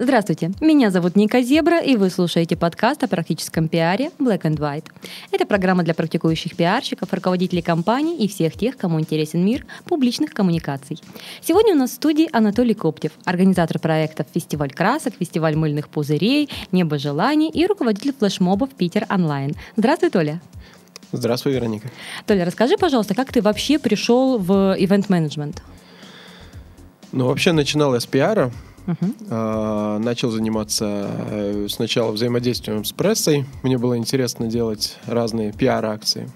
Здравствуйте, меня зовут Ника Зебра, и вы слушаете подкаст о практическом пиаре Black and White. Это программа для практикующих пиарщиков, руководителей компаний и всех тех, кому интересен мир публичных коммуникаций. Сегодня у нас в студии Анатолий Коптев, организатор проектов «Фестиваль красок», «Фестиваль мыльных пузырей», «Небо желаний» и руководитель флешмобов «Питер онлайн». Здравствуй, Толя. Здравствуй, Вероника. Толя, расскажи, пожалуйста, как ты вообще пришел в ивент-менеджмент? Ну, вообще начинал я с пиара, Uh-huh. начал заниматься э, сначала взаимодействием с прессой. Мне было интересно делать разные пиар-акции.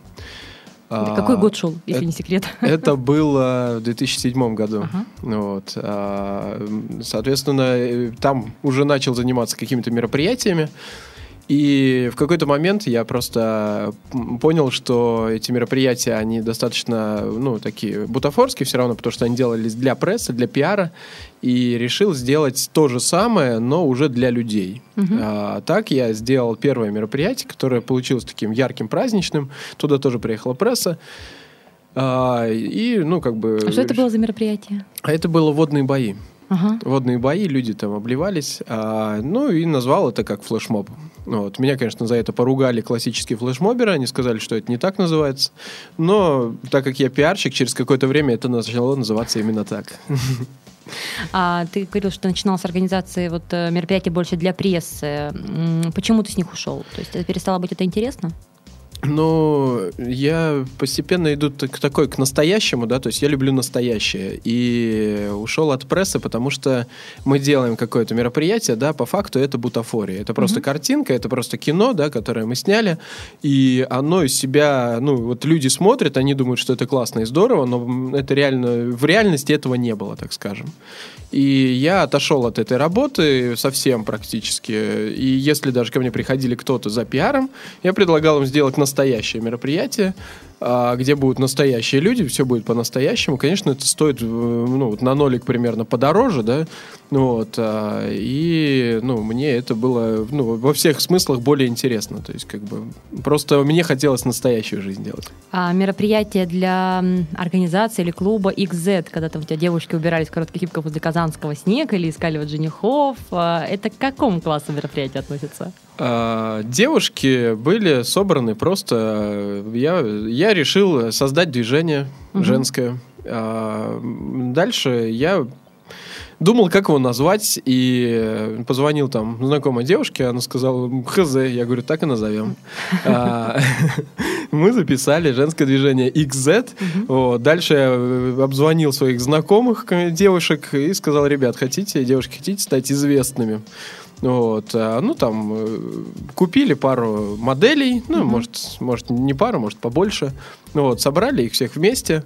Это какой год шел, если это, не секрет? Это было в 2007 году. Uh-huh. Вот. А, соответственно, э, там уже начал заниматься какими-то мероприятиями. И в какой-то момент я просто понял, что эти мероприятия, они достаточно, ну, такие бутафорские все равно, потому что они делались для прессы, для пиара, и решил сделать то же самое, но уже для людей. Угу. А, так я сделал первое мероприятие, которое получилось таким ярким, праздничным. Туда тоже приехала пресса. А, и, ну, как бы... А что это было за мероприятие? А это было водные бои. Ага. Водные бои, люди там обливались. А, ну и назвал это как флешмоб. Вот. Меня, конечно, за это поругали классические флешмоберы. Они сказали, что это не так называется. Но так как я пиарщик, через какое-то время это начало называться именно так. А ты говорил, что начинал с организации вот э, мероприятий больше для прессы. Почему ты с них ушел? То есть перестало быть это интересно? Ну, я постепенно иду к такой, к настоящему, да, то есть я люблю настоящее. И ушел от прессы, потому что мы делаем какое-то мероприятие, да, по факту это бутафория. Это просто mm-hmm. картинка, это просто кино, да, которое мы сняли, и оно из себя, ну, вот люди смотрят, они думают, что это классно и здорово, но это реально, в реальности этого не было, так скажем. И я отошел от этой работы совсем практически. И если даже ко мне приходили кто-то за пиаром, я предлагал им сделать настоящее мероприятие, а, где будут настоящие люди, все будет по-настоящему. Конечно, это стоит э, ну, вот на нолик примерно подороже, да, вот, а, и, ну, мне это было, ну, во всех смыслах более интересно, то есть, как бы, просто мне хотелось настоящую жизнь делать. А мероприятие для организации или клуба XZ, когда там у тебя девушки убирались в коротких юбках возле Казанского снега или искали вот женихов, а, это к какому классу мероприятия относится? А, девушки были собраны просто... Я, я решил создать движение угу. женское. А, дальше я думал, как его назвать, и позвонил там знакомой девушке, она сказала, хз, я говорю, так и назовем. А, мы записали женское движение XZ, дальше я обзвонил своих знакомых девушек и сказал, ребят, хотите, девушки, хотите стать известными? Вот, а, ну там э, купили пару моделей, ну, mm-hmm. может, может не пару, может побольше. Ну вот, собрали их всех вместе.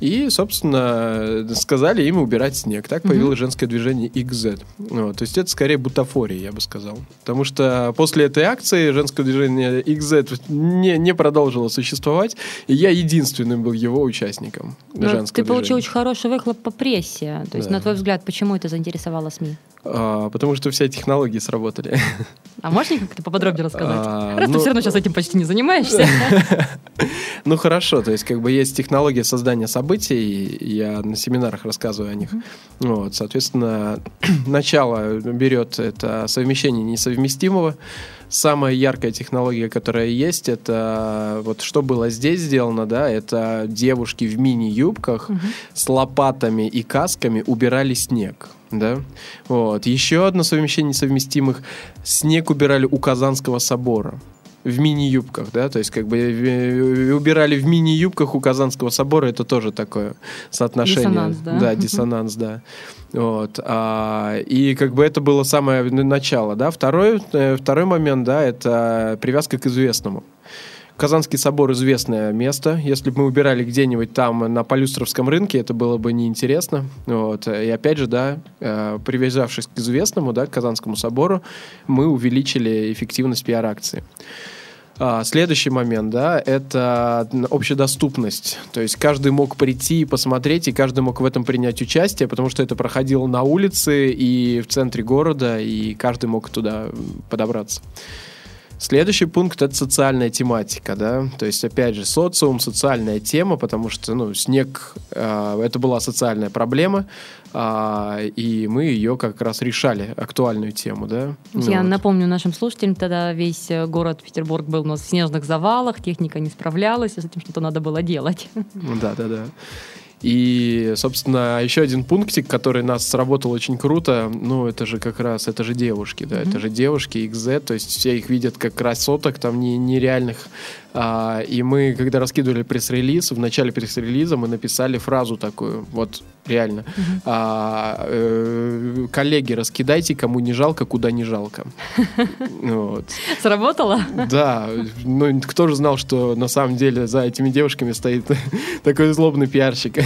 И, собственно, сказали им убирать снег. Так появилось mm-hmm. женское движение XZ. Вот, то есть это скорее бутафория, я бы сказал. Потому что после этой акции женское движение XZ не, не продолжило существовать, и я единственным был его участником. Но женского ты движения. получил очень хороший выхлоп по прессе. То есть, да. на твой взгляд, почему это заинтересовало СМИ? А, потому что все технологии сработали. А можешь как-то поподробнее рассказать? А, Раз ну, ты все равно сейчас этим почти не занимаешься. Ну хорошо, то есть как бы есть технология создания событий, я на семинарах рассказываю о них. Вот, соответственно, начало берет это совмещение несовместимого. Самая яркая технология, которая есть, это вот что было здесь сделано, да, это девушки в мини-юбках с лопатами и касками убирали снег да. Вот. Еще одно совмещение несовместимых. Снег убирали у Казанского собора в мини-юбках, да, то есть как бы э, убирали в мини-юбках у Казанского собора, это тоже такое соотношение. Диссонанс, да? Да, диссонанс, да. Вот. А, и как бы это было самое начало, да. Второй, э, второй момент, да, это привязка к известному. Казанский собор известное место. Если бы мы убирали где-нибудь там на Полюстровском рынке, это было бы неинтересно. Вот. И опять же, да, э, привязавшись к известному, да, к Казанскому собору, мы увеличили эффективность пиар-акции. А, следующий момент, да, это общедоступность. То есть каждый мог прийти и посмотреть, и каждый мог в этом принять участие, потому что это проходило на улице и в центре города, и каждый мог туда подобраться. Следующий пункт это социальная тематика, да, то есть опять же социум, социальная тема, потому что ну снег э, это была социальная проблема, э, и мы ее как раз решали актуальную тему, да. Я вот. напомню нашим слушателям, тогда весь э, город Петербург был у нас в снежных завалах, техника не справлялась, и с этим что-то надо было делать. Да, да, да. И, собственно, еще один пунктик, который нас сработал очень круто, ну, это же как раз, это же девушки, да, mm-hmm. это же девушки XZ, то есть все их видят как красоток, там не, нереальных а, и мы, когда раскидывали пресс-релиз, в начале пресс-релиза мы написали фразу такую, вот реально. А, э, коллеги, раскидайте, кому не жалко, куда не жалко. Вот. Сработало? Да. Ну, кто же знал, что на самом деле за этими девушками стоит такой злобный пиарщик.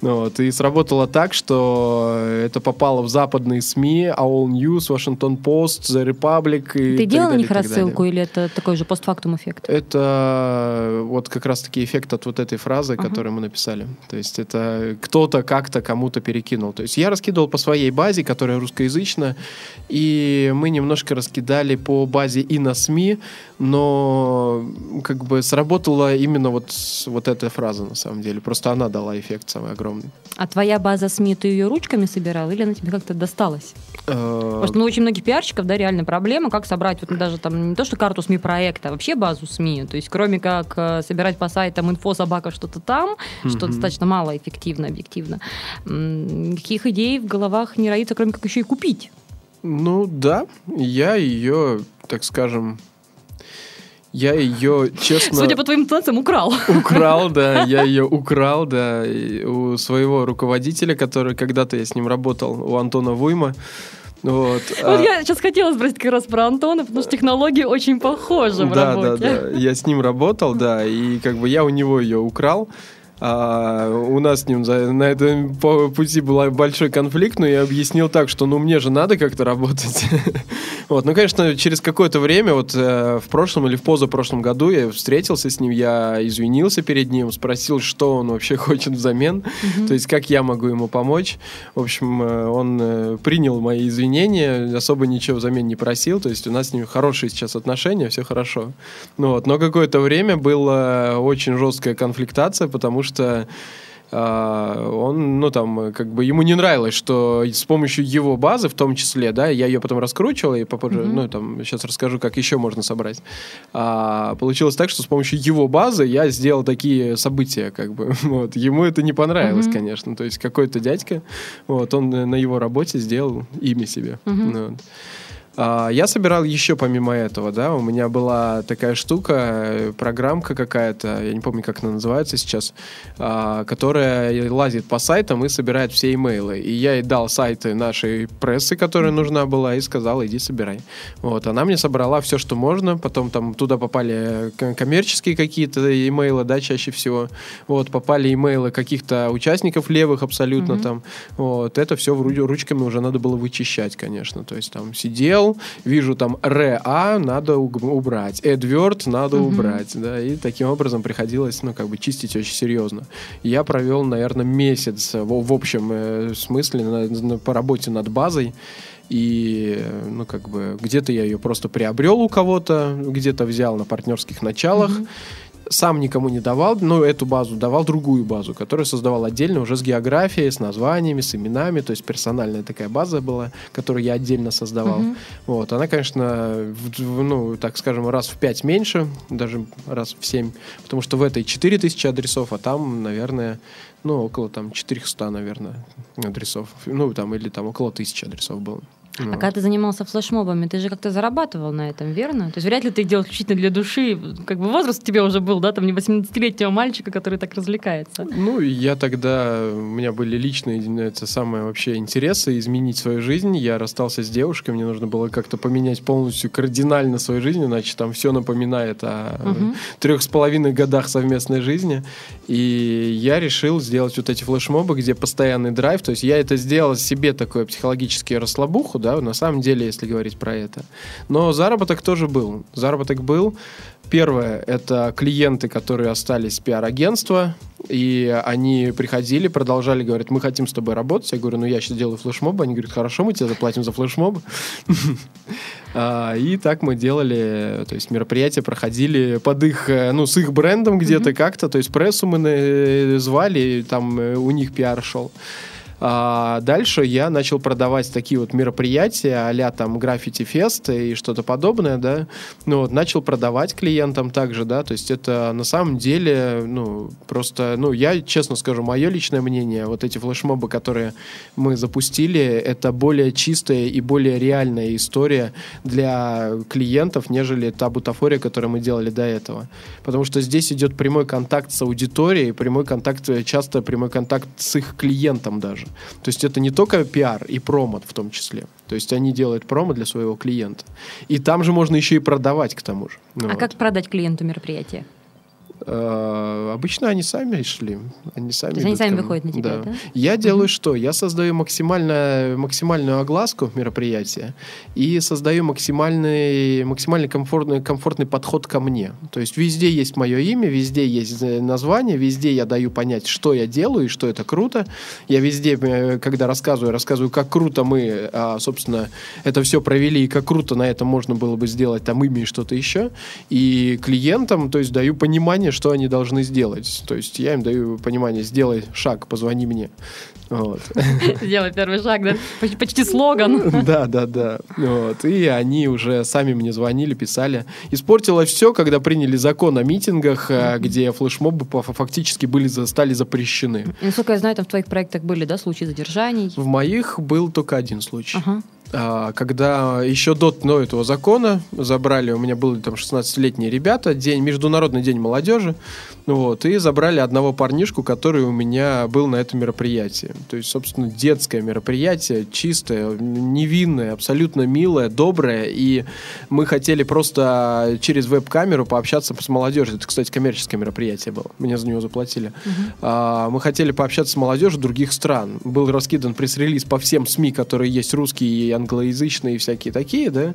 Вот, и сработало так, что это попало в западные СМИ, AOL News, Washington Post, The Republic. И Ты делал на них рассылку или это такой же постфактум эффект? Это вот как раз-таки эффект от вот этой фразы, uh-huh. которую мы написали. То есть это кто-то как-то кому-то перекинул. То есть я раскидывал по своей базе, которая русскоязычная, и мы немножко раскидали по базе и на СМИ, но как бы сработала именно вот, вот эта фраза на самом деле. Просто она дала эффект самый огромный. А твоя база СМИ, ты ее ручками собирал или она тебе как-то досталась? Э, Потому что ну, очень многих пиарщиков, да, реально проблема, как собрать вот даже там не то, что карту СМИ проекта, а вообще базу СМИ. То есть кроме как э, собирать по сайтам инфо, собака, что-то там, что достаточно мало эффективно, объективно. Каких идей в головах не роится, кроме как еще и купить? Ну да, я ее, так скажем, я ее, честно... Судя по твоим интонациям, украл. Украл, да. Я ее украл, да, у своего руководителя, который когда-то я с ним работал, у Антона Вуйма. Вот, вот а... я сейчас хотела спросить как раз про Антона, потому что технологии очень похожи в да, работе. Да, да, Я с ним работал, да, и как бы я у него ее украл. А, у нас с ним за, на этом пути был большой конфликт, но я объяснил так, что ну мне же надо как-то работать. вот, ну, конечно, через какое-то время, вот э, в прошлом или в позапрошлом году я встретился с ним, я извинился перед ним, спросил, что он вообще хочет взамен, mm-hmm. то есть как я могу ему помочь. В общем, э, он э, принял мои извинения, особо ничего взамен не просил, то есть у нас с ним хорошие сейчас отношения, все хорошо. Ну, вот, но какое-то время была очень жесткая конфликтация, потому что Uh, он, ну там, как бы ему не нравилось, что с помощью его базы, в том числе, да, я ее потом раскручивал, и попозже, mm-hmm. ну там, сейчас расскажу, как еще можно собрать. А, получилось так, что с помощью его базы я сделал такие события, как бы, вот. Ему это не понравилось, mm-hmm. конечно, то есть какой-то дядька, вот, он на его работе сделал имя себе. Mm-hmm. Вот. А, я собирал еще помимо этого, да, у меня была такая штука, э, программка какая-то, я не помню, как она называется сейчас, а, которая лазит по сайтам и собирает все имейлы. И я ей дал сайты нашей прессы, которая нужна была, и сказал, иди собирай. Вот, она мне собрала все, что можно, потом там туда попали коммерческие какие-то имейлы, да, чаще всего. Вот, попали имейлы каких-то участников левых абсолютно mm-hmm. там. Вот, это все ручками уже надо было вычищать, конечно. То есть там сидел, сделал, вижу там РА надо убрать, AdWord надо угу. убрать, да, и таким образом приходилось, ну, как бы чистить очень серьезно. Я провел, наверное, месяц в, в общем э, смысле на, на, по работе над базой, и, ну, как бы, где-то я ее просто приобрел у кого-то, где-то взял на партнерских началах, mm сам никому не давал, но эту базу давал другую базу, которую создавал отдельно уже с географией, с названиями, с именами, то есть персональная такая база была, которую я отдельно создавал. Uh-huh. Вот, она, конечно, в, ну, так скажем, раз в пять меньше, даже раз в семь, потому что в этой 4000 адресов, а там, наверное, ну, около там 400, наверное, адресов. Ну, там, или там около тысячи адресов было. А когда ты занимался флешмобами, ты же как-то зарабатывал на этом, верно? То есть вряд ли ты делал исключительно для души. Как бы возраст у тебя уже был, да, там не 18-летнего мальчика, который так развлекается. Ну, я тогда, у меня были личные, это самые вообще интересы, изменить свою жизнь. Я расстался с девушкой, мне нужно было как-то поменять полностью кардинально свою жизнь, иначе там все напоминает о угу. трех с половиной годах совместной жизни. И я решил сделать вот эти флешмобы, где постоянный драйв. То есть я это сделал себе такое психологический расслабуху, да, на самом деле, если говорить про это. Но заработок тоже был. Заработок был. Первое – это клиенты, которые остались с пиар-агентства, и они приходили, продолжали, говорят, мы хотим с тобой работать. Я говорю, ну я сейчас делаю флешмобы. Они говорят, хорошо, мы тебе заплатим за флешмоб. А, и так мы делали, то есть мероприятия проходили под их, э, ну, с их брендом где-то как-то, то есть прессу мы э, звали, там э, у них пиар шел. А дальше я начал продавать такие вот мероприятия, а там граффити-фест и что-то подобное, да. Ну вот, начал продавать клиентам также, да, то есть это на самом деле, ну, просто, ну, я честно скажу, мое личное мнение, вот эти флешмобы, которые мы запустили, это более чистая и более реальная история для клиентов, нежели та бутафория, которую мы делали до этого. Потому что здесь идет прямой контакт с аудиторией, прямой контакт, часто прямой контакт с их клиентом даже тоже. То есть это не только пиар и промо в том числе. То есть они делают промо для своего клиента. И там же можно еще и продавать к тому же. Ну, а вот. как продать клиенту мероприятие? Э, обычно они сами шли. Они сами, То есть они сами выходят на тебя, да? да? Я делаю mm-hmm. что? Я создаю максимально, максимальную огласку мероприятия и создаю максимальный, максимально комфортный, комфортный подход ко мне. То есть везде есть мое имя, везде есть название, везде я даю понять, что я делаю и что это круто. Я везде, э, когда рассказываю, рассказываю, как круто мы, а, собственно, это все провели и как круто на этом можно было бы сделать там имя и что-то еще. И клиентам, то есть даю понимание, что они должны сделать. То есть я им даю понимание, сделай шаг, позвони мне. Вот. Сделай первый шаг, да? Почти слоган. Да, да, да. Вот. И они уже сами мне звонили, писали. Испортилось все, когда приняли закон о митингах, где флешмобы фактически были, стали запрещены. насколько я знаю, там в твоих проектах были, да, случаи задержаний? В моих был только один случай. Ага. А, когда еще до ну, этого закона забрали, у меня были там 16-летние ребята, день, Международный день молодежи, вот, и забрали одного парнишку, который у меня был на этом мероприятии. То есть, собственно, детское мероприятие, чистое, невинное, абсолютно милое, доброе, и мы хотели просто через веб-камеру пообщаться с молодежью. Это, кстати, коммерческое мероприятие было, мне за него заплатили. Uh-huh. Мы хотели пообщаться с молодежью других стран. Был раскидан пресс-релиз по всем СМИ, которые есть русские и англоязычные, и всякие такие, да,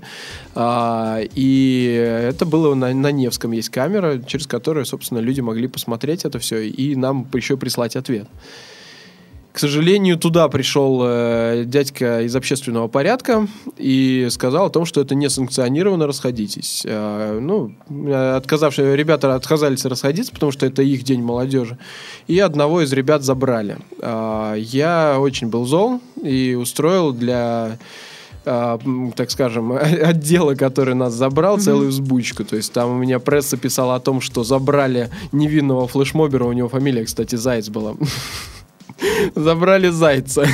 а, и это было на, на Невском есть камера, через которую, собственно, люди могли посмотреть это все и нам еще прислать ответ. К сожалению, туда пришел э, дядька из общественного порядка и сказал о том, что это не санкционировано, расходитесь. Э, ну, отказавшие ребята отказались расходиться, потому что это их день молодежи. И одного из ребят забрали. Э, я очень был зол и устроил для а, так скажем, отдела, который нас забрал, mm-hmm. целую взбучку. То есть там у меня пресса писала о том, что забрали невинного флешмобера, у него фамилия, кстати, Заяц была. забрали зайца.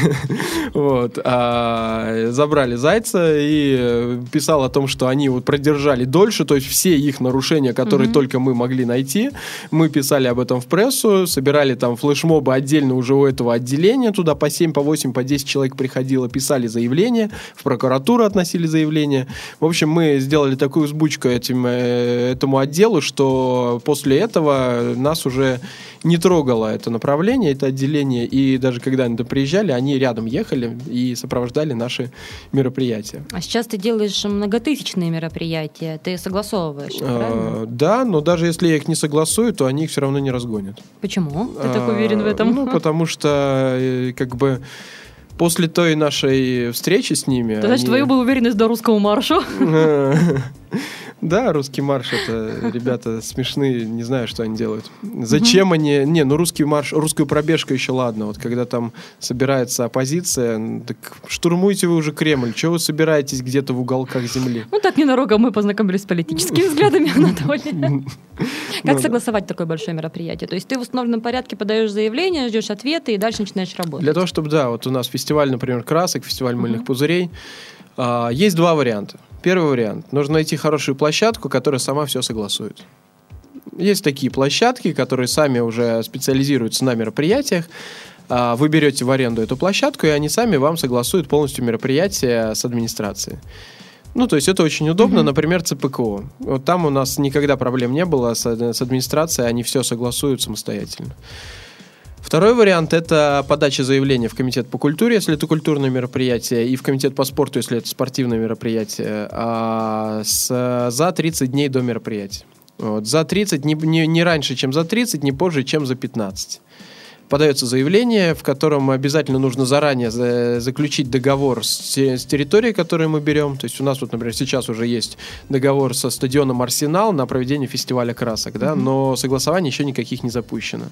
вот. А, забрали зайца и писал о том, что они вот продержали дольше, то есть все их нарушения, которые mm-hmm. только мы могли найти, мы писали об этом в прессу, собирали там флешмобы отдельно уже у этого отделения, туда по 7, по 8, по 10 человек приходило, писали заявление, в прокуратуру относили заявление. В общем, мы сделали такую сбучку этим, э, этому отделу, что после этого нас уже не трогало это направление, это отделение, и даже когда они приезжали, они рядом ехали и сопровождали наши мероприятия. А сейчас ты делаешь многотысячные мероприятия, ты согласовываешь, а, Да, но даже если я их не согласую, то они их все равно не разгонят. Почему? Ты а, так уверен в этом? Ну, потому что э, как бы после той нашей встречи с ними... Значит, они... твою бы уверенность до русского марша? Да, русский марш это ребята смешные, не знаю, что они делают. Зачем они? Не, ну русский марш, русскую пробежку еще ладно. Вот когда там собирается оппозиция, так штурмуйте вы уже Кремль. Чего вы собираетесь где-то в уголках земли? Ну так ненароком мы познакомились с политическими взглядами Анатолия. Как ну согласовать такое большое мероприятие? То есть ты в установленном порядке подаешь заявление, ждешь ответы и дальше начинаешь работать? Для того, чтобы, да, вот у нас фестиваль, например, красок, фестиваль мыльных пузырей. А, есть два варианта. Первый вариант. Нужно найти хорошую площадку, которая сама все согласует. Есть такие площадки, которые сами уже специализируются на мероприятиях. А, вы берете в аренду эту площадку, и они сами вам согласуют полностью мероприятие с администрацией. Ну, то есть это очень удобно, mm-hmm. например, ЦПКО. Вот там у нас никогда проблем не было с, с администрацией, они все согласуют самостоятельно. Второй вариант – это подача заявления в комитет по культуре, если это культурное мероприятие, и в комитет по спорту, если это спортивное мероприятие, а, с, за 30 дней до мероприятия. Вот. За 30, не, не, не раньше, чем за 30, не позже, чем за 15 подается заявление, в котором обязательно нужно заранее за, заключить договор с, с территорией, которую мы берем. То есть у нас вот, например, сейчас уже есть договор со стадионом «Арсенал» на проведение фестиваля красок, да, mm-hmm. но согласование еще никаких не запущено.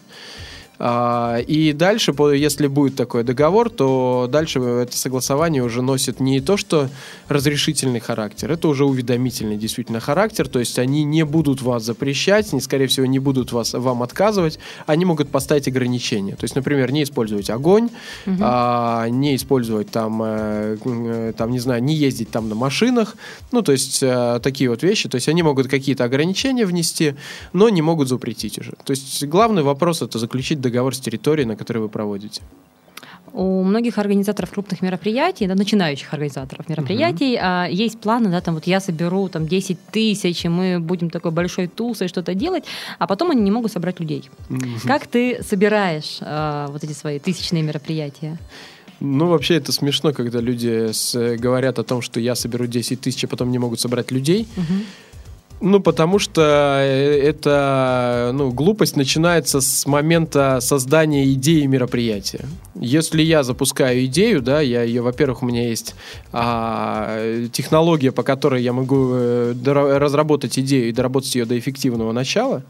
А, и дальше, если будет такой договор, то дальше это согласование уже носит не то, что разрешительный характер, это уже уведомительный действительно характер, то есть они не будут вас запрещать, они, скорее всего, не будут вас, вам отказывать, они могут поставить ограничения. То есть, например, не использовать огонь, угу. а, не использовать там, э, там, не знаю, не ездить там на машинах, ну, то есть э, такие вот вещи, то есть они могут какие-то ограничения внести, но не могут запретить уже. То есть главный вопрос это заключить договор с территорией, на которой вы проводите? У многих организаторов крупных мероприятий, да, начинающих организаторов мероприятий, uh-huh. есть планы, да, там вот я соберу там 10 тысяч, и мы будем такой большой тусой что-то делать, а потом они не могут собрать людей. Uh-huh. Как ты собираешь а, вот эти свои тысячные мероприятия? Ну, вообще это смешно, когда люди с, говорят о том, что я соберу 10 тысяч, а потом не могут собрать людей. Uh-huh. Ну, потому что э, это, ну, глупость начинается с момента создания идеи мероприятия. Если я запускаю идею, да, я ее, во-первых, у меня есть а, технология, по которой я могу э, разработать идею и доработать ее до эффективного начала.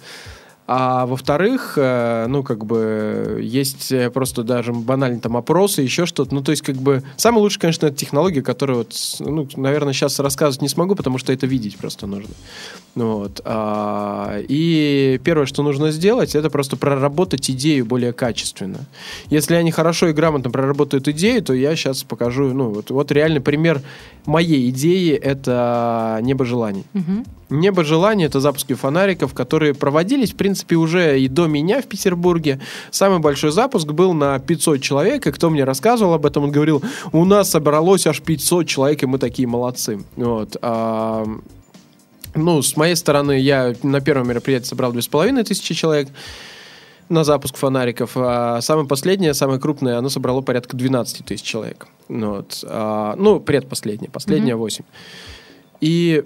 А во-вторых, э, ну, как бы, есть э, просто даже банальные там опросы, еще что-то. Ну, то есть, как бы, самое лучшее, конечно, это технология, которую, вот, ну, наверное, сейчас рассказывать не смогу, потому что это видеть просто нужно. Ну, вот. А, и первое, что нужно сделать, это просто проработать идею более качественно. Если они хорошо и грамотно проработают идею, то я сейчас покажу, ну, вот, вот реальный пример моей идеи — это «Небо желаний». Угу. «Небо желаний» — это запуски фонариков, которые проводились, в принципе, уже и до меня в Петербурге. Самый большой запуск был на 500 человек, и кто мне рассказывал об этом, он говорил, у нас собралось аж 500 человек, и мы такие молодцы. Вот. А, ну, с моей стороны, я на первом мероприятии собрал 2500 человек на запуск фонариков. А самое последнее, самое крупное, оно собрало порядка 12 тысяч человек. Вот. А, ну, предпоследнее, последнее mm-hmm. 8. И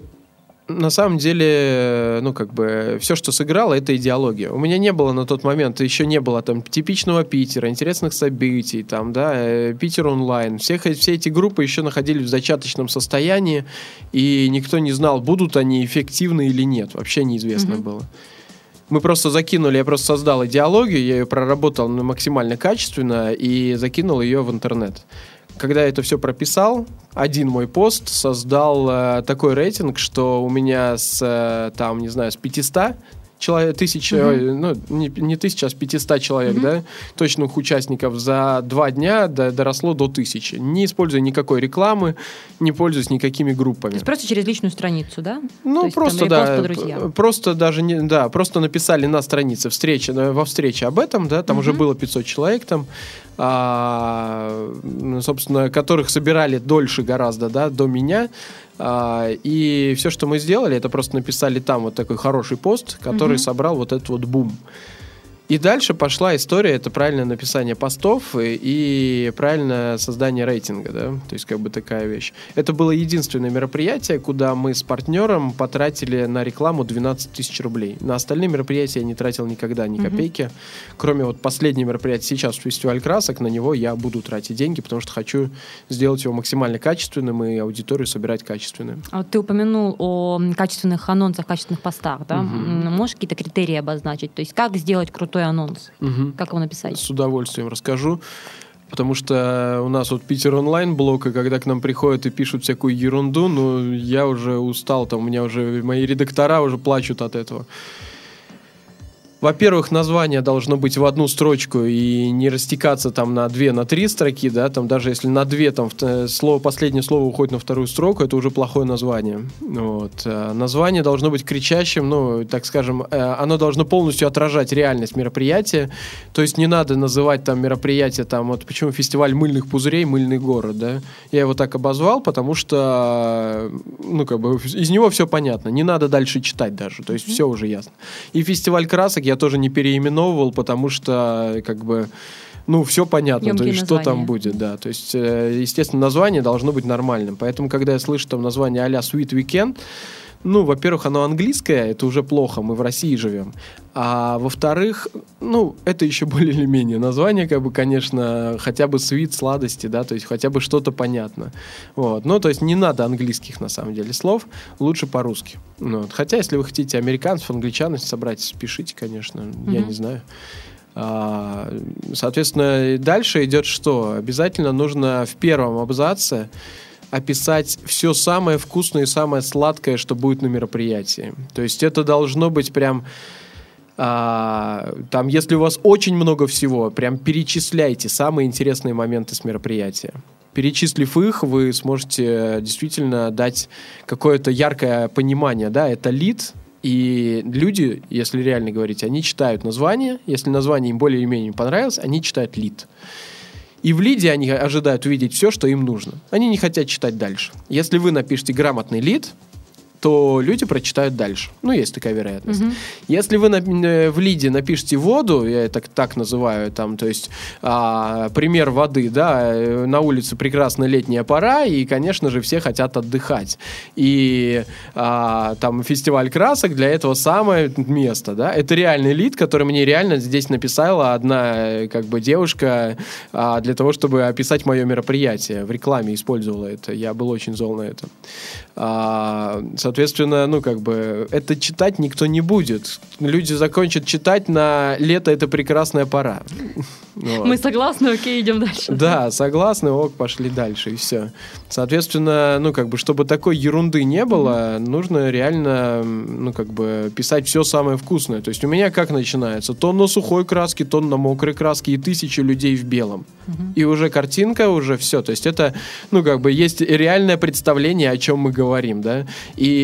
на самом деле, ну, как бы, все, что сыграло, это идеология. У меня не было на тот момент, еще не было там типичного Питера, интересных событий, там, да, э, Питер онлайн. Всех, все эти группы еще находились в зачаточном состоянии, и никто не знал, будут они эффективны или нет. Вообще неизвестно mm-hmm. было. Мы просто закинули, я просто создал идеологию, я ее проработал максимально качественно и закинул ее в интернет когда я это все прописал, один мой пост создал э, такой рейтинг, что у меня с, э, там, не знаю, с 500 человек, тысяч, mm-hmm. ну, не, не тысяч, а с 500 человек, mm-hmm. да, точных участников за два дня до, доросло до тысячи. Не используя никакой рекламы, не пользуясь никакими группами. То есть просто через личную страницу, да? Ну, есть, просто, там, да. Просто даже не, да, просто написали на странице встречи, во встрече об этом, да, там mm-hmm. уже было 500 человек там, а, собственно, которых собирали дольше гораздо, да, до меня. А, и все, что мы сделали, это просто написали там вот такой хороший пост, который mm-hmm. собрал вот этот вот бум. И дальше пошла история, это правильное написание постов и, и правильное создание рейтинга, да, то есть как бы такая вещь. Это было единственное мероприятие, куда мы с партнером потратили на рекламу 12 тысяч рублей. На остальные мероприятия я не тратил никогда ни копейки, mm-hmm. кроме вот последнего мероприятия сейчас фестиваль красок, на него я буду тратить деньги, потому что хочу сделать его максимально качественным и аудиторию собирать качественную. А вот ты упомянул о качественных анонсах, качественных постах, да? Mm-hmm. Можешь какие-то критерии обозначить? То есть как сделать крутой крутой анонс. Угу. Как его написать? С удовольствием расскажу. Потому что у нас вот Питер онлайн блок, и когда к нам приходят и пишут всякую ерунду, ну, я уже устал, там у меня уже мои редактора уже плачут от этого. Во-первых, название должно быть в одну строчку и не растекаться там на две, на три строки, да, там даже если на две, там слово, последнее слово уходит на вторую строку, это уже плохое название. Вот. Э, название должно быть кричащим, ну, так скажем, э, оно должно полностью отражать реальность мероприятия, то есть не надо называть там мероприятие, там, вот почему фестиваль мыльных пузырей, мыльный город, да, я его так обозвал, потому что, ну, как бы, из него все понятно, не надо дальше читать даже, то есть все уже ясно. И фестиваль красок я тоже не переименовывал, потому что как бы ну, все понятно, то есть, что там будет, да. То есть, э, естественно, название должно быть нормальным. Поэтому, когда я слышу там название а-ля Sweet Weekend, ну, во-первых, оно английское, это уже плохо, мы в России живем. А во-вторых, ну, это еще более или менее название, как бы, конечно, хотя бы свит, сладости, да, то есть хотя бы что-то понятно. Вот. Ну, то есть не надо английских, на самом деле, слов, лучше по-русски. Ну, вот. Хотя, если вы хотите американцев, англичан собрать, пишите, конечно, mm-hmm. я не знаю. А, соответственно, дальше идет что? Обязательно нужно в первом абзаце описать все самое вкусное и самое сладкое, что будет на мероприятии. То есть это должно быть прям... А, там, если у вас очень много всего, прям перечисляйте самые интересные моменты с мероприятия. Перечислив их, вы сможете действительно дать какое-то яркое понимание, да, это лид, и люди, если реально говорить, они читают название, если название им более или менее понравилось, они читают лид. И в лиде они ожидают увидеть все, что им нужно. Они не хотят читать дальше. Если вы напишете грамотный лид, то люди прочитают дальше. Ну, есть такая вероятность. Угу. Если вы на, э, в лиде напишите воду, я это так называю, там, то есть а, пример воды, да, э, на улице прекрасная летняя пора, и, конечно же, все хотят отдыхать. И а, там фестиваль красок для этого самое место, да. Это реальный лид, который мне реально здесь написала одна э, как бы девушка а, для того, чтобы описать мое мероприятие. В рекламе использовала это. Я был очень зол на это. А, соответственно, ну, как бы, это читать никто не будет. Люди закончат читать на лето, это прекрасная пора. Вот. Мы согласны, окей, идем дальше. Да, согласны, ок, пошли дальше, и все. Соответственно, ну, как бы, чтобы такой ерунды не было, mm-hmm. нужно реально, ну, как бы, писать все самое вкусное. То есть у меня как начинается? Тон на сухой краске, тон на мокрой краске и тысячи людей в белом. Mm-hmm. И уже картинка, уже все. То есть это, ну, как бы, есть реальное представление, о чем мы говорим, да. И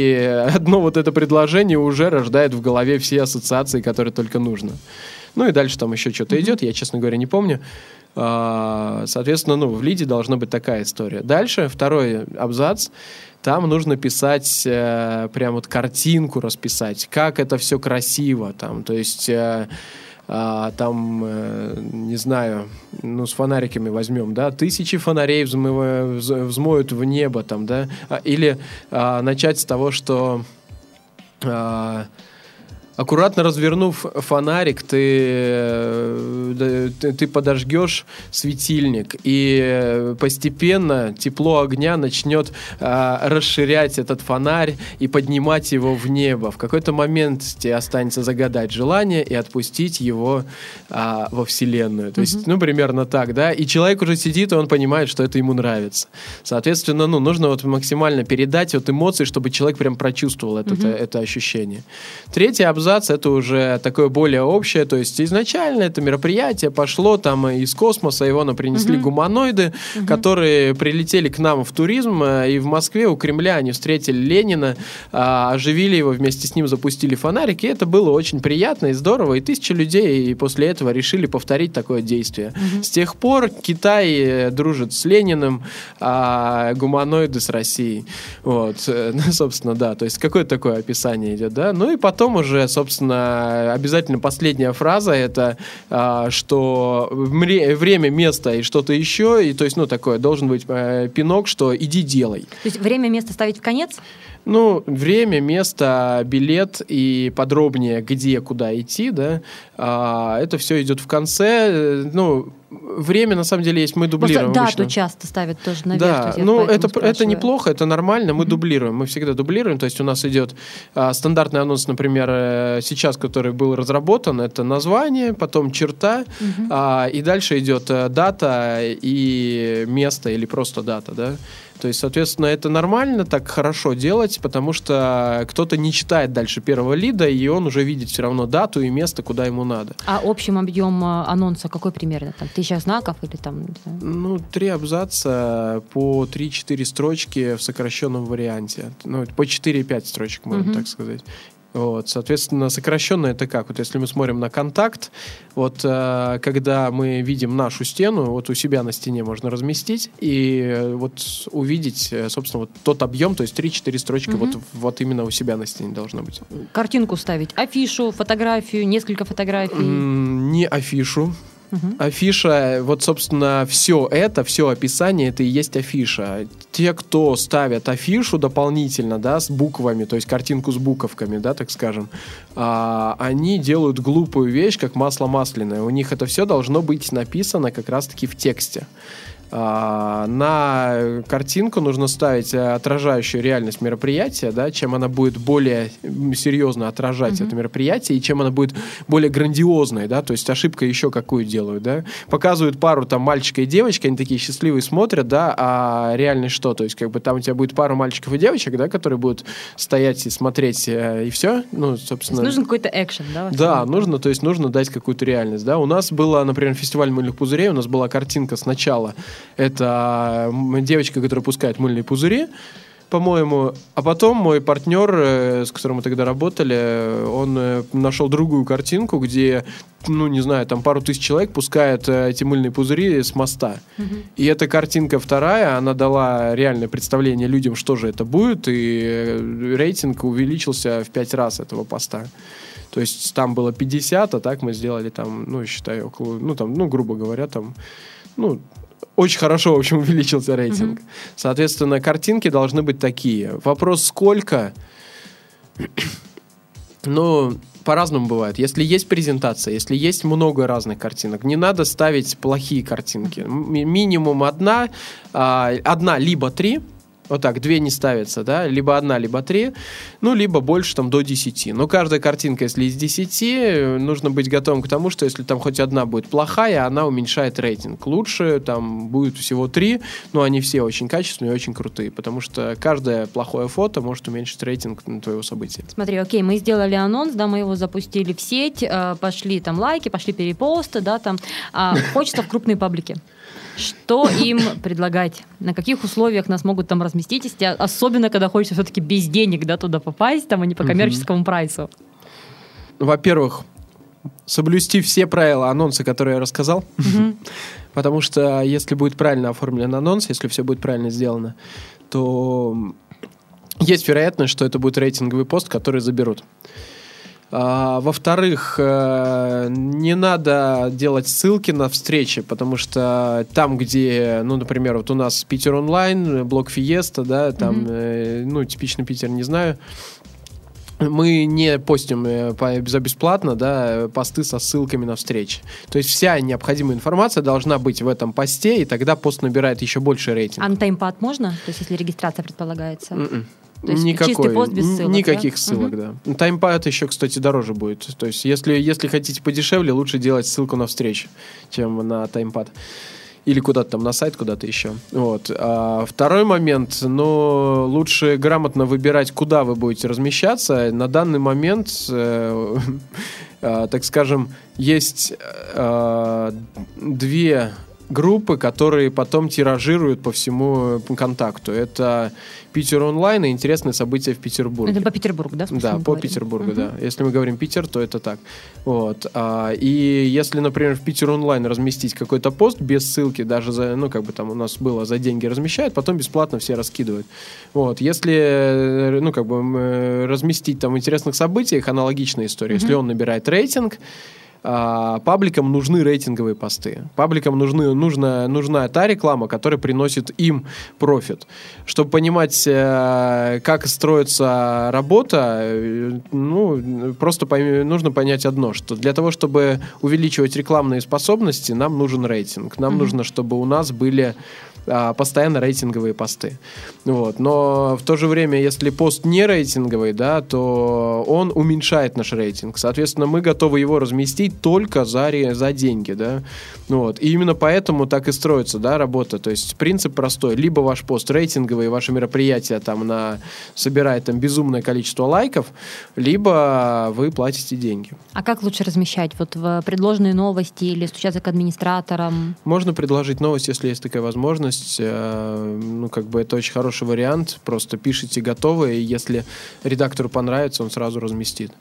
одно вот это предложение уже рождает в голове все ассоциации, которые только нужно. Ну и дальше там еще что-то mm-hmm. идет, я, честно говоря, не помню. А, соответственно, ну, в лиде должна быть такая история. Дальше, второй абзац. Там нужно писать, э, прям вот картинку расписать, как это все красиво там. То есть... Э, а, там, э, не знаю, ну, с фонариками возьмем, да, тысячи фонарей взмыва, взмоют в небо, там, да, а, или а, начать с того, что а, аккуратно развернув фонарик, ты, э, ты, ты подожгешь светильник, и постепенно тепло огня начнет а, расширять этот фонарь и поднимать его в небо. В какой-то момент тебе останется загадать желание и отпустить его а, во Вселенную. То mm-hmm. есть, ну, примерно так, да. И человек уже сидит, и он понимает, что это ему нравится. Соответственно, ну, нужно вот максимально передать вот эмоции, чтобы человек прям прочувствовал это, mm-hmm. это, это ощущение. Третий абзац абзац это уже такое более общее, то есть изначально это мероприятие пошло там из космоса, его нам принесли угу. гуманоиды, угу. которые прилетели к нам в туризм, э, и в Москве у Кремля они встретили Ленина, а, оживили его, вместе с ним запустили фонарик, и это было очень приятно и здорово, и тысячи людей и после этого решили повторить такое действие. Угу. С тех пор Китай э, дружит с Лениным, а гуманоиды с Россией. Вот, ну, собственно, да, то есть какое такое описание идет, да, ну и потом уже, собственно, обязательно последняя фраза это, а, что время, место и что-то еще, и то есть, ну, такое, должен быть э, пинок, что иди делай. То есть время, место ставить в конец? Ну, время, место, билет и подробнее, где, куда идти, да, а, это все идет в конце. Ну, время, на самом деле, есть, мы дублируем. Просто дату часто ставят тоже наверх. Да, ну, это, это неплохо, это нормально, мы mm-hmm. дублируем, мы всегда дублируем, то есть у нас идет а, стандартный анонс, например, э, сейчас, который был разработан, это название, потом черта, mm-hmm. а, и дальше идет э, дата и место или просто дата, да. То есть, соответственно, это нормально так хорошо делать, потому что кто-то не читает дальше первого лида, и он уже видит все равно дату и место, куда ему надо. А общим объем э, анонса какой примерно? Там тысяча знаков или там? Ну, три абзаца по 3-4 строчки в сокращенном варианте. Ну, по 4-5 строчек, можно угу. так сказать. Вот, соответственно, сокращенно это как? Вот если мы смотрим на контакт, вот э, когда мы видим нашу стену, вот у себя на стене можно разместить и э, вот увидеть, э, собственно, вот тот объем, то есть 3-4 строчки Мгм. вот, вот именно у себя на стене должно быть. Картинку ставить, афишу, фотографию, несколько фотографий. Не афишу. Мгм. Афиша, вот, собственно, все это, все описание, это и есть афиша. Те, кто ставят афишу дополнительно, да, с буквами, то есть картинку с буковками, да, так скажем, а, они делают глупую вещь, как масло масляное. У них это все должно быть написано как раз-таки в тексте. А, на картинку нужно ставить э, отражающую реальность мероприятия, да, чем она будет более серьезно отражать Мгм. это мероприятие, и чем она будет более грандиозной, да, то есть ошибка еще какую делают, да, показывают пару там мальчика и девочки, они такие счастливые смотрят, да, а реальность что, то есть как бы там у тебя будет пару мальчиков и девочек, да, которые будут стоять и смотреть, э, и все, ну, То есть собственно... нужен какой-то экшен, да? Да, нужно, то есть нужно дать какую-то реальность, да. У нас было, например, фестиваль мыльных пузырей, у нас была картинка сначала, это девочка, которая пускает мыльные пузыри, по-моему, а потом мой партнер, э, с которым мы тогда работали, э, он э, нашел другую картинку, где, ну, не знаю, там пару тысяч человек пускает эти мыльные пузыри с моста. Мгм. И эта картинка вторая, она дала реальное представление людям, что же это будет, и рейтинг увеличился в пять раз этого поста. То есть там было 50, а так мы сделали там, ну, считай, около, ну, там, ну, грубо говоря, там, ну, очень хорошо, в общем, увеличился рейтинг. Соответственно, картинки должны быть такие. Вопрос сколько? Ну, по-разному бывает. Если есть презентация, если есть много разных картинок, не надо ставить плохие картинки. М- минимум одна, а, одна либо три, вот так, две не ставятся, да, либо одна, либо три, ну, либо больше там до 10. Но каждая картинка, если из 10, э, нужно быть готовым к тому, что если там хоть одна будет плохая, она уменьшает рейтинг. Лучше там будет всего три, но они все очень качественные и очень крутые, потому что каждое плохое фото может уменьшить рейтинг на твоего события. Смотри, окей, мы сделали анонс, да, мы его запустили в сеть, э, пошли там лайки, пошли перепосты, да, там. А, хочется в крупные паблики. Что им предлагать? На каких условиях нас могут там разместить, если, особенно когда хочется все-таки без денег, да, туда попасть, там, а не по коммерческому прайсу. Во-первых, соблюсти все правила анонса, которые я рассказал, Мгм. потому что если будет правильно оформлен анонс, если все будет правильно сделано, то есть вероятность, что это будет рейтинговый пост, который заберут. А, во-вторых, э, не надо делать ссылки на встречи, потому что там, где, ну, например, вот у нас Питер онлайн, блок Фиеста, да, там, э, ну, типичный Питер, не знаю, мы не постим э, за бесплатно, да, посты со ссылками на встречи. То есть вся необходимая информация должна быть в этом посте, и тогда пост набирает еще больше рейтинг. А на таймпад можно? То есть, если регистрация предполагается? М-м. То есть Никакой, чистый пост без ссылок, Никаких да? ссылок, да. Таймпад еще, кстати, дороже будет. То есть, если, если хотите подешевле, лучше делать ссылку на встречу, чем на таймпад. Или куда-то там на сайт, куда-то еще. Вот. А второй момент, ну, лучше грамотно выбирать, куда вы будете размещаться. На данный момент, э, э, так скажем, есть э, две группы, которые потом тиражируют по всему э, контакту. Это Питер онлайн и интересные события в Петербурге. Это по Петербургу, да? Да, по говорим? Петербургу, Мгм. да. Если мы говорим Питер, то это так. Вот. А, и если, например, в Питер онлайн разместить какой-то пост без ссылки, даже за, ну, как бы там у нас было, за деньги размещают, потом бесплатно все раскидывают. Вот. Если, э, ну, как бы э, разместить там в интересных событиях, аналогичная история. Если он набирает рейтинг, а, пабликам нужны рейтинговые посты. Пабликам нужны, нужна, нужна та реклама, которая приносит им профит. Чтобы понимать, э, как строится работа, э, ну, просто пойми- нужно понять одно, что для того, чтобы увеличивать рекламные способности, нам нужен рейтинг. Нам Мгм. нужно, чтобы у нас были а, постоянно рейтинговые посты. Вот. Но в то же время, если пост не рейтинговый, да, то он уменьшает наш рейтинг. Соответственно, мы готовы его разместить только за, за деньги. Да? Вот. И именно поэтому так и строится да, работа. То есть принцип простой. Либо ваш пост рейтинговый, ваше мероприятие там на, собирает там безумное количество лайков, либо вы платите деньги. А как лучше размещать? Вот в предложенные новости или стучаться к администраторам? Можно предложить новость, если есть такая возможность. Возможность, э, ну, как бы это очень хороший вариант, просто пишите готовые, и если редактору понравится, он сразу разместит.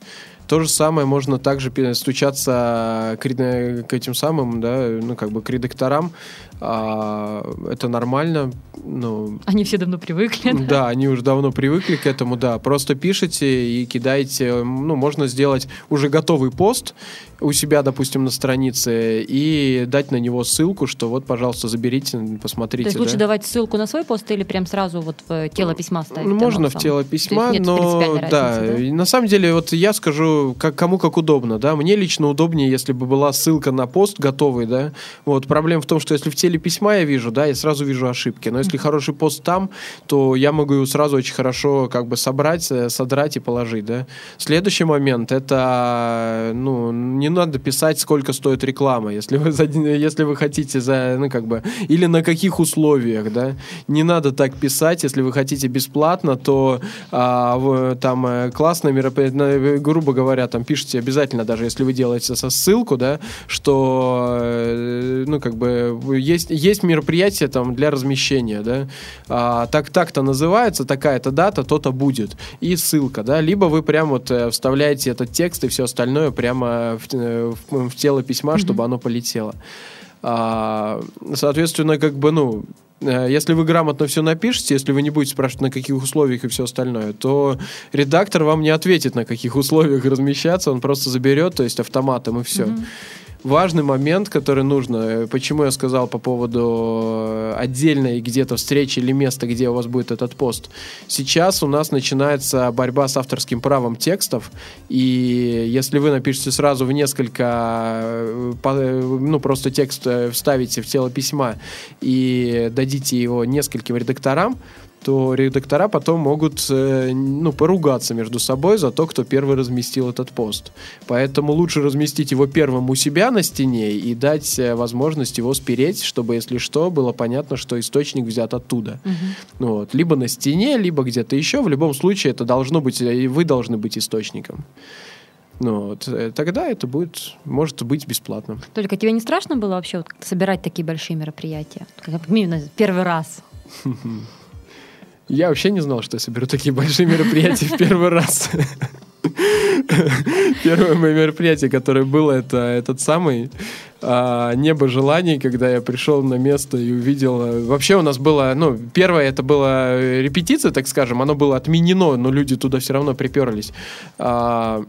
То же самое можно также стучаться к, к этим самым, да, ну, как бы к редакторам. А, это нормально. Ну, Они все давно привыкли. да, они уже давно привыкли к этому, да. Просто пишите и кидаете. Ну, можно сделать уже готовый пост у себя, допустим, на странице и дать на него ссылку, что вот, пожалуйста, заберите, посмотрите. То есть лучше да. давать ссылку на свой пост или прям сразу вот в тело письма ставить? Ну, можно в тело письма, но да, и на самом деле вот я скажу, как кому как удобно, да. Мне лично удобнее, если бы была ссылка на пост готовый, да. Вот проблема в том, что если в теле письма я вижу, да, я сразу вижу ошибки. Но если хороший пост там, то я могу его сразу очень хорошо как бы собрать, э, содрать и положить, да. Следующий момент это, ну, не надо писать, сколько стоит реклама, если вы за- если вы хотите за, ну как бы, или на каких условиях, да. Не надо так писать, если вы хотите бесплатно, то а, в- там э, классное мероприятие, грубо говоря, там пишите обязательно, даже если вы делаете со ссылку, да, что, э, ну, как бы, есть, есть мероприятие там для размещения, да, А, так, так-то называется, такая-то дата, то-то будет, и ссылка, да, либо вы прям вот э, вставляете этот текст и все остальное прямо в, э, в- в тело письма, чтобы оно полетело. А, соответственно, как бы, ну, если вы грамотно все напишете, если вы не будете спрашивать, на каких условиях и все остальное, то редактор вам не ответит, на каких условиях размещаться, он просто заберет, то есть автоматом и все. Важный момент, который нужно, почему я сказал по поводу э, отдельной где-то встречи или места, где у вас будет этот пост. Сейчас у нас начинается борьба с авторским правом текстов, и если вы напишете сразу в несколько, э, э, ну просто текст вставите в тело письма и дадите его нескольким редакторам, то редактора потом могут э, ну, поругаться между собой за то, кто первый разместил этот пост. Поэтому лучше разместить его первым у себя на стене и дать э, возможность его спереть, чтобы, если что, было понятно, что источник взят оттуда. Ну Вот. Либо на стене, либо где-то еще. В любом случае это должно быть, э, и вы должны быть источником. Ну, вот. Тогда это будет, может быть бесплатно. Только тебе не страшно было вообще вот собирать такие большие мероприятия? Как первый раз. Я вообще не знал, что я соберу такие большие мероприятия в первый раз. Первое мое мероприятие, которое было, это этот самый а, «Небо желаний», когда я пришел на место и увидел... э, Вообще у нас было... Ну, первое это была э, репетиция, так скажем, оно было отменено, но люди туда все равно приперлись. А,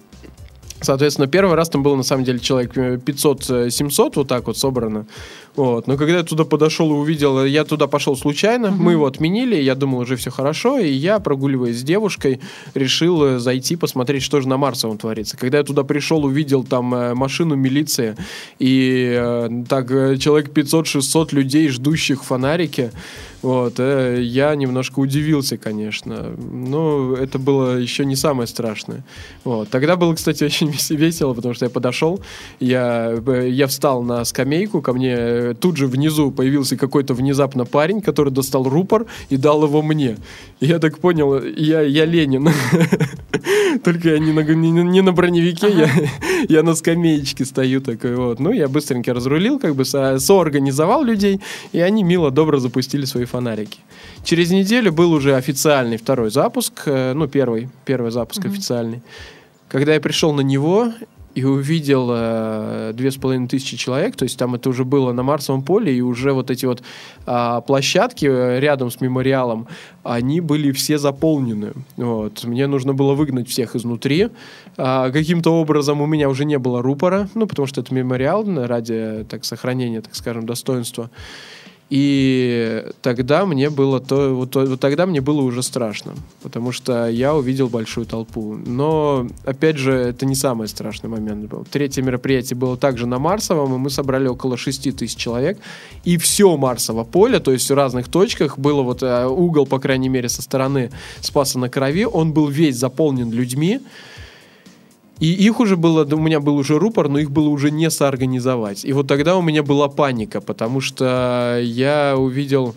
Соответственно, первый раз там было на самом деле человек э, 500-700 вот так вот собрано. Вот. Но когда я туда подошел и увидел, я туда пошел случайно, мы его отменили, я думал, уже все хорошо, и я, прогуливаясь с девушкой, решил э, зайти посмотреть, что же на Марсовом творится. Когда я туда пришел, увидел там э, машину милиции, и э, так человек 500-600 людей, ждущих фонарики, вот, я немножко удивился, конечно. Но это было еще не самое страшное. Вот. Тогда было, кстати, очень вес- весело, потому что я подошел, я, я встал на скамейку, ко мне э, тут же внизу появился какой-то внезапно парень, который достал рупор и дал его мне. И я так понял, я, я Ленин. Только я не на, не, не на броневике, я, я на скамеечке стою такой вот. Ну, я быстренько разрулил, как бы со- соорганизовал людей, и они мило, добро запустили свои фонарики. Через неделю был уже официальный второй запуск, э, ну, первый, первый запуск официальный. Когда я пришел на него и увидел э, две с половиной тысячи человек, то есть там это уже было на Марсовом поле, и уже вот эти вот а, площадки э, рядом с мемориалом, они были все заполнены. Вот. Мне нужно было выгнать всех изнутри. А, каким-то образом у меня уже не было рупора, ну, потому что это мемориал н- ради так, сохранения, так скажем, достоинства. И тогда мне было то, вот, вот тогда мне было уже страшно, потому что я увидел большую толпу. Но, опять же, это не самый страшный момент был. Третье мероприятие было также на Марсовом, и мы собрали около 6 тысяч человек. И все Марсово поле, то есть в разных точках, было вот э, угол, по крайней мере, со стороны Спаса на Крови, он был весь заполнен людьми. И их уже было, у меня был уже рупор, но их было уже не соорганизовать. И вот тогда у меня была паника, потому что я увидел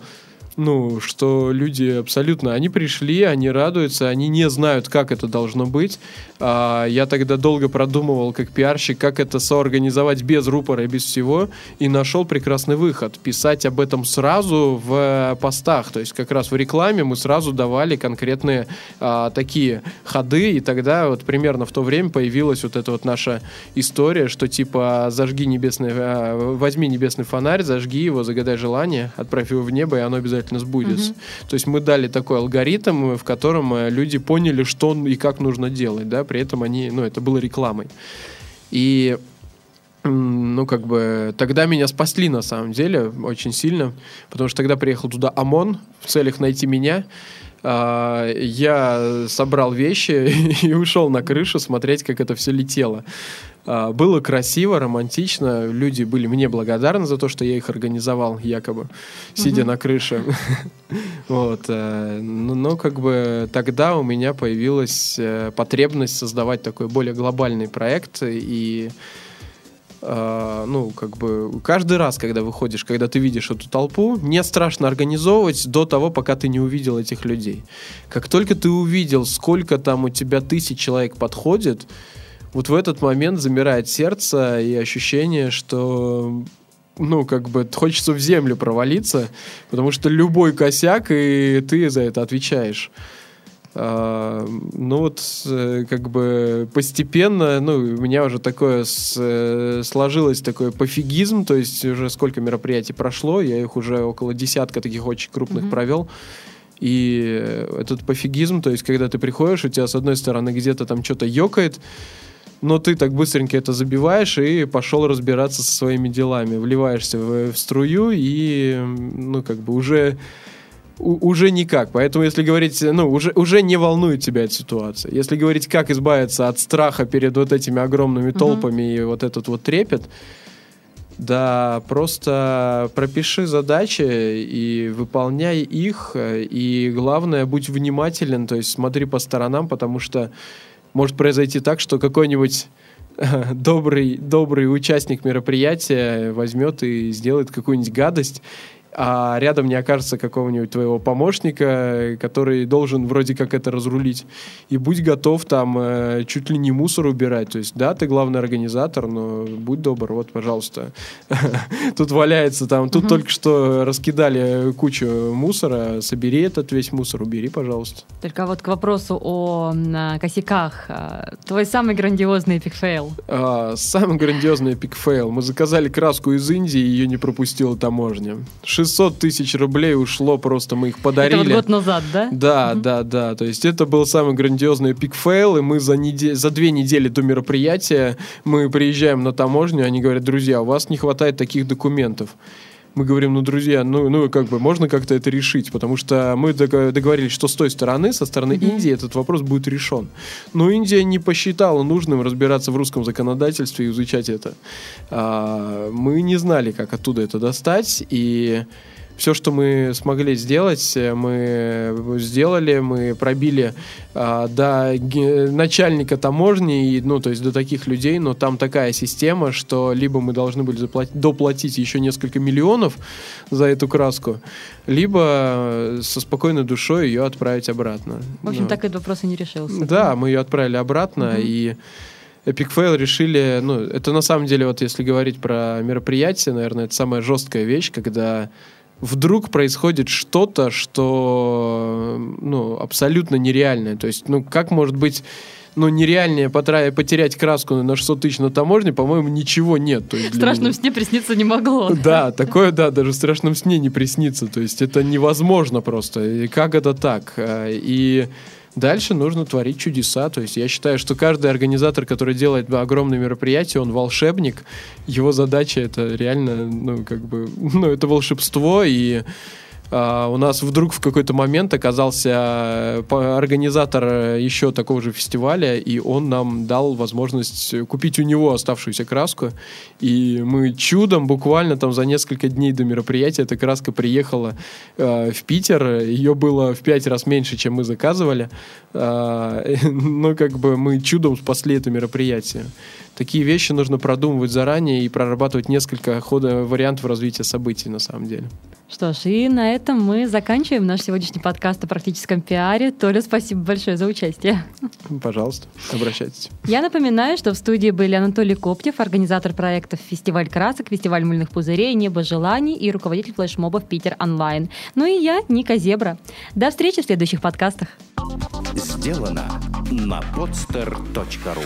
ну, что люди абсолютно, они пришли, они радуются, они не знают, как это должно быть. А, я тогда долго продумывал, как пиарщик, как это соорганизовать без рупора и без всего, и нашел прекрасный выход. Писать об этом сразу в постах, то есть как раз в рекламе мы сразу давали конкретные а, такие ходы, и тогда вот примерно в то время появилась вот эта вот наша история, что типа зажги небесный, а, возьми небесный фонарь, зажги его, загадай желание, отправь его в небо, и оно обязательно сбудется. Угу. То есть мы дали такой алгоритм, в котором э, люди поняли, что и как нужно делать, да, при этом они, ну, это было рекламой. И ну, как бы, тогда меня спасли, на самом деле, очень сильно, потому что тогда приехал туда ОМОН в целях найти меня, а, я собрал вещи и ушел на крышу смотреть, как это все летело. А, было красиво, романтично. Люди были мне благодарны за то, что я их организовал, якобы, сидя на крыше. вот. Э, но, как бы тогда у меня появилась э, потребность создавать такой более глобальный проект и Uh, ну, как бы каждый раз, когда выходишь, когда ты видишь эту толпу, не страшно организовывать до того, пока ты не увидел этих людей. Как только ты увидел, сколько там у тебя тысяч человек подходит, вот в этот момент замирает сердце и ощущение, что ну, как бы хочется в землю провалиться, потому что любой косяк, и ты за это отвечаешь. А, ну вот, э, как бы постепенно, ну, у меня уже такое с, э, сложилось такой пофигизм, то есть уже сколько мероприятий прошло, я их уже около десятка таких очень крупных mm-hmm. провел. И этот пофигизм, то есть когда ты приходишь, у тебя с одной стороны где-то там что-то ёкает, но ты так быстренько это забиваешь и пошел разбираться со своими делами. Вливаешься в, в струю и, ну, как бы уже уже никак. Поэтому, если говорить, ну, уже, уже не волнует тебя эта ситуация. Если говорить, как избавиться от страха перед вот этими огромными толпами mm-hmm. и вот этот вот трепет, да, просто пропиши задачи и выполняй их. И главное, будь внимателен, то есть смотри по сторонам, потому что может произойти так, что какой-нибудь добрый, добрый участник мероприятия возьмет и сделает какую-нибудь гадость, а рядом не окажется какого-нибудь твоего помощника, который должен вроде как это разрулить. И будь готов там э, чуть ли не мусор убирать. То есть, да, ты главный организатор, но будь добр, вот, пожалуйста. Тут валяется там, тут только что раскидали кучу мусора, собери этот весь мусор, убери, пожалуйста. Только вот к вопросу о косяках. А, твой самый грандиозный epic fail? А, самый грандиозный epic fail. Мы заказали краску из Индии, ее не пропустила таможня. 600 тысяч рублей ушло просто, мы их подарили. Это вот год назад, да? Да, угу. да, да. То есть это был самый грандиозный epic fail, и мы за, недель, за две недели до мероприятия мы приезжаем на таможню, они говорят, друзья, у вас не хватает таких документов мы говорим, ну, друзья, ну, ну, как бы можно как-то это решить, потому что мы договорились, что с той стороны, со стороны mm-hmm. Индии этот вопрос будет решен. Но Индия не посчитала нужным разбираться в русском законодательстве и изучать это. А, мы не знали, как оттуда это достать, и все, что мы смогли сделать, э, мы сделали, мы пробили а, до начальника таможни, и, ну, то есть до таких людей, но там такая система, что либо мы должны были заплатить, доплатить еще несколько миллионов за эту краску, либо со спокойной душой ее отправить обратно. В общем, ну. так этот вопрос и не решился. Да, мы ее отправили обратно, угу. и Epic Fail решили, ну, это на самом деле, вот если говорить про мероприятие, наверное, это самая жесткая вещь, когда вдруг происходит что-то, что ну, абсолютно нереальное. То есть, ну, как может быть ну, нереальнее потра- потерять краску на 600 тысяч на таможне, по-моему, ничего нет. То есть в страшном меня... сне присниться не могло. Да, такое, да, даже в страшном сне не приснится. То есть это невозможно просто. И как это так? А, и Дальше нужно творить чудеса. То есть я считаю, что каждый организатор, который делает огромные мероприятия, он волшебник. Его задача это реально, ну, как бы, ну, это волшебство и Uh, у нас вдруг в какой-то момент оказался э, организатор э, еще такого же фестиваля, и он нам дал возможность купить у него оставшуюся краску. И мы чудом буквально там за несколько дней до мероприятия эта краска приехала uh, в Питер. Ее было в пять раз меньше, чем мы заказывали. Uh, но как бы мы чудом спасли это мероприятие. Такие вещи нужно продумывать заранее и прорабатывать несколько хода, вариантов развития событий на самом деле. Что ж, и на этом мы заканчиваем наш сегодняшний подкаст о практическом пиаре. Толя, спасибо большое за участие. Пожалуйста, обращайтесь. Я напоминаю, что в студии были Анатолий Коптев, организатор проектов «Фестиваль красок», «Фестиваль мыльных пузырей», «Небо желаний» и руководитель флешмобов «Питер онлайн». Ну и я, Ника Зебра. До встречи в следующих подкастах. Сделано на podster.ru